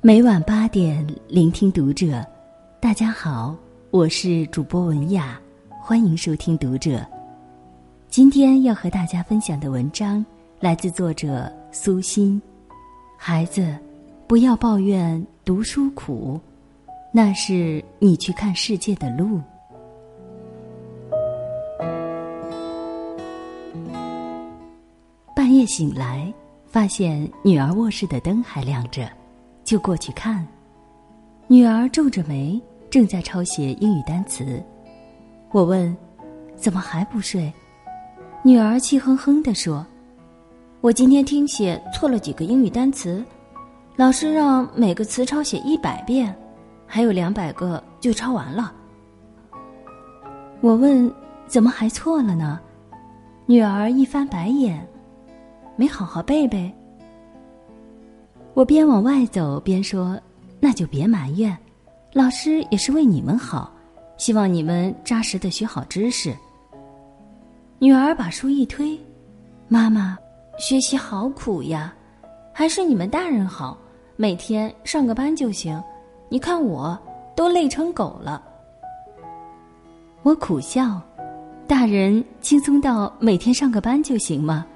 每晚八点，聆听读者。大家好，我是主播文雅，欢迎收听读者。今天要和大家分享的文章来自作者苏欣。孩子，不要抱怨读书苦，那是你去看世界的路。夜醒来，发现女儿卧室的灯还亮着。就过去看，女儿皱着眉，正在抄写英语单词。我问：“怎么还不睡？”女儿气哼哼地说：“我今天听写错了几个英语单词，老师让每个词抄写一百遍，还有两百个就抄完了。”我问：“怎么还错了呢？”女儿一翻白眼：“没好好背背。”我边往外走边说：“那就别埋怨，老师也是为你们好，希望你们扎实的学好知识。”女儿把书一推：“妈妈，学习好苦呀，还是你们大人好，每天上个班就行。你看我都累成狗了。”我苦笑：“大人轻松到每天上个班就行吗？”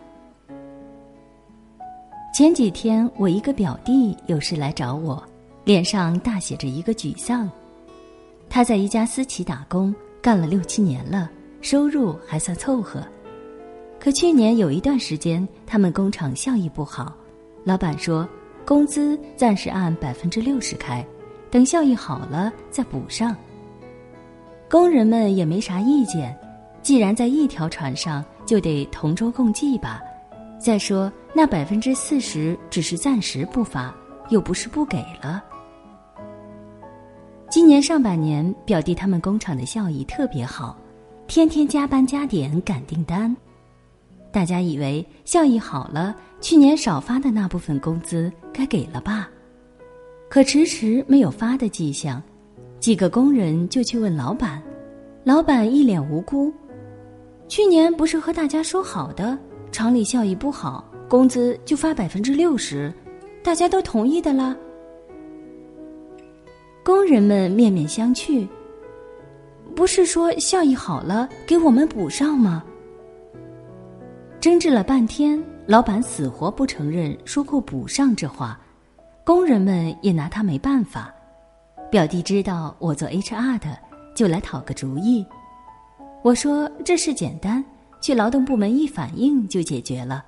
前几天，我一个表弟有事来找我，脸上大写着一个沮丧。他在一家私企打工，干了六七年了，收入还算凑合。可去年有一段时间，他们工厂效益不好，老板说工资暂时按百分之六十开，等效益好了再补上。工人们也没啥意见，既然在一条船上，就得同舟共济吧。再说，那百分之四十只是暂时不发，又不是不给了。今年上半年，表弟他们工厂的效益特别好，天天加班加点赶订单。大家以为效益好了，去年少发的那部分工资该给了吧？可迟迟没有发的迹象，几个工人就去问老板，老板一脸无辜：“去年不是和大家说好的？”厂里效益不好，工资就发百分之六十，大家都同意的啦。工人们面面相觑，不是说效益好了给我们补上吗？争执了半天，老板死活不承认说过补上这话，工人们也拿他没办法。表弟知道我做 HR 的，就来讨个主意。我说这事简单。去劳动部门一反映就解决了，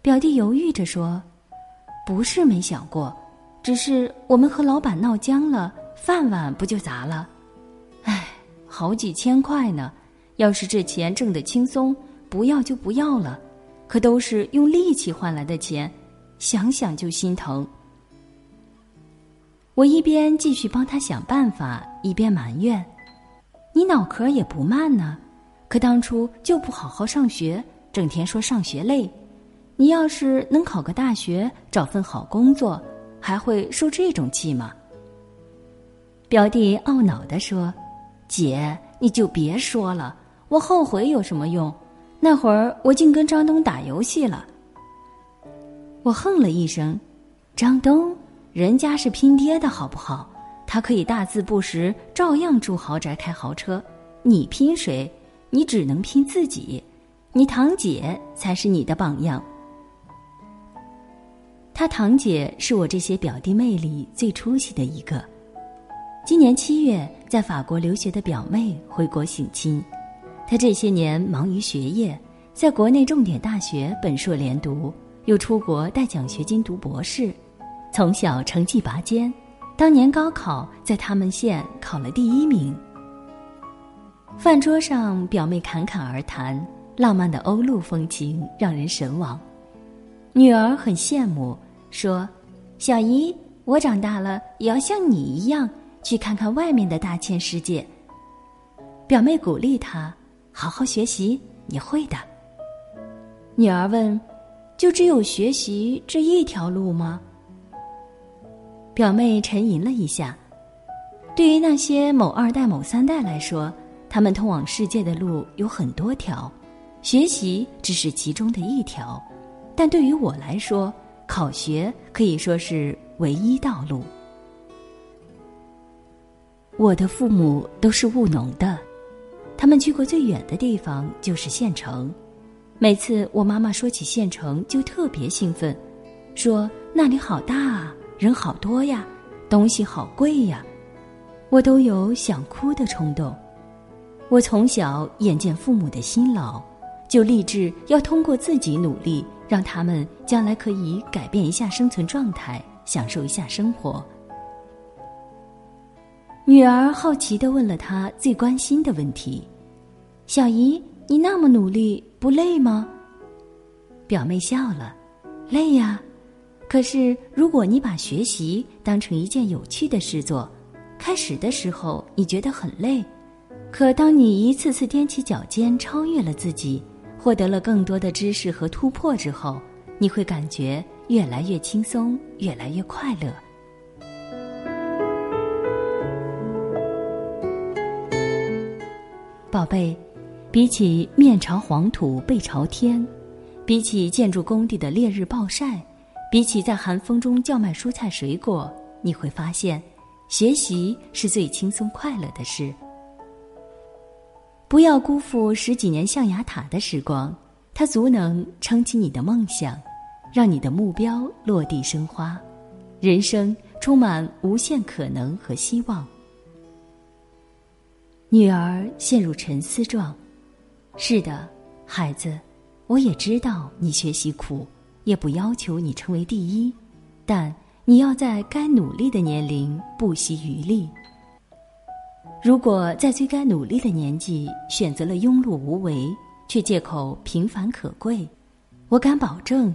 表弟犹豫着说：“不是没想过，只是我们和老板闹僵了，饭碗不就砸了？唉，好几千块呢，要是这钱挣得轻松，不要就不要了，可都是用力气换来的钱，想想就心疼。”我一边继续帮他想办法，一边埋怨：“你脑壳也不慢呢。”可当初就不好好上学，整天说上学累。你要是能考个大学，找份好工作，还会受这种气吗？表弟懊恼地说：“姐，你就别说了，我后悔有什么用？那会儿我竟跟张东打游戏了。”我哼了一声：“张东，人家是拼爹的好不好？他可以大字不识，照样住豪宅、开豪车。你拼谁？”你只能拼自己，你堂姐才是你的榜样。他堂姐是我这些表弟妹里最出息的一个。今年七月，在法国留学的表妹回国省亲，她这些年忙于学业，在国内重点大学本硕连读，又出国带奖学金读博士，从小成绩拔尖，当年高考在他们县考了第一名。饭桌上，表妹侃侃而谈，浪漫的欧陆风情让人神往。女儿很羡慕，说：“小姨，我长大了也要像你一样，去看看外面的大千世界。”表妹鼓励她：“好好学习，你会的。”女儿问：“就只有学习这一条路吗？”表妹沉吟了一下：“对于那些某二代、某三代来说。”他们通往世界的路有很多条，学习只是其中的一条。但对于我来说，考学可以说是唯一道路。我的父母都是务农的，他们去过最远的地方就是县城。每次我妈妈说起县城，就特别兴奋，说那里好大啊，人好多呀，东西好贵呀，我都有想哭的冲动。我从小眼见父母的辛劳，就立志要通过自己努力，让他们将来可以改变一下生存状态，享受一下生活。女儿好奇的问了她最关心的问题：“小姨，你那么努力，不累吗？”表妹笑了：“累呀，可是如果你把学习当成一件有趣的事做，开始的时候你觉得很累，可当你一次次踮起脚尖超越了自己，获得了更多的知识和突破之后，你会感觉越来越轻松，越来越快乐。”宝贝，比起面朝黄土背朝天，比起建筑工地的烈日暴晒，比起在寒风中叫卖蔬菜水果，你会发现，学习是最轻松快乐的事。不要辜负十几年象牙塔的时光，它足能撑起你的梦想，让你的目标落地生花，人生充满无限可能和希望。女儿陷入沉思状。是的，孩子，我也知道你学习苦，也不要求你成为第一，但你要在该努力的年龄不惜余力。如果在最该努力的年纪选择了庸碌无为，却借口平凡可贵，我敢保证，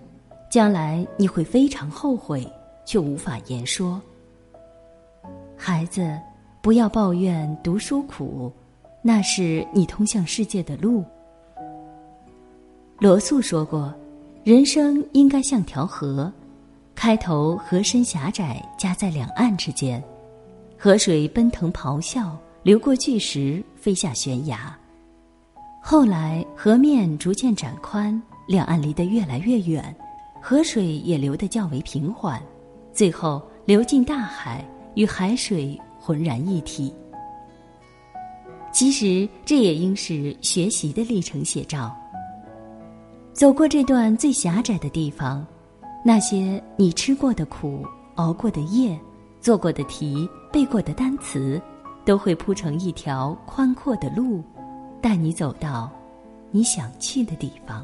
将来你会非常后悔，却无法言说。孩子。不要抱怨读书苦，那是你通向世界的路。罗素说过，人生应该像条河，开头河深狭窄，夹在两岸之间，河水奔腾咆哮，流过巨石，飞下悬崖。后来河面逐渐展宽，两岸离得越来越远，河水也流得较为平缓，最后流进大海，与海水。浑然一体。其实这也应是学习的历程写照。走过这段最狭窄的地方，那些你吃过的苦、熬过的夜、做过的题、背过的单词，都会铺成一条宽阔的路带你走到你想去的地方。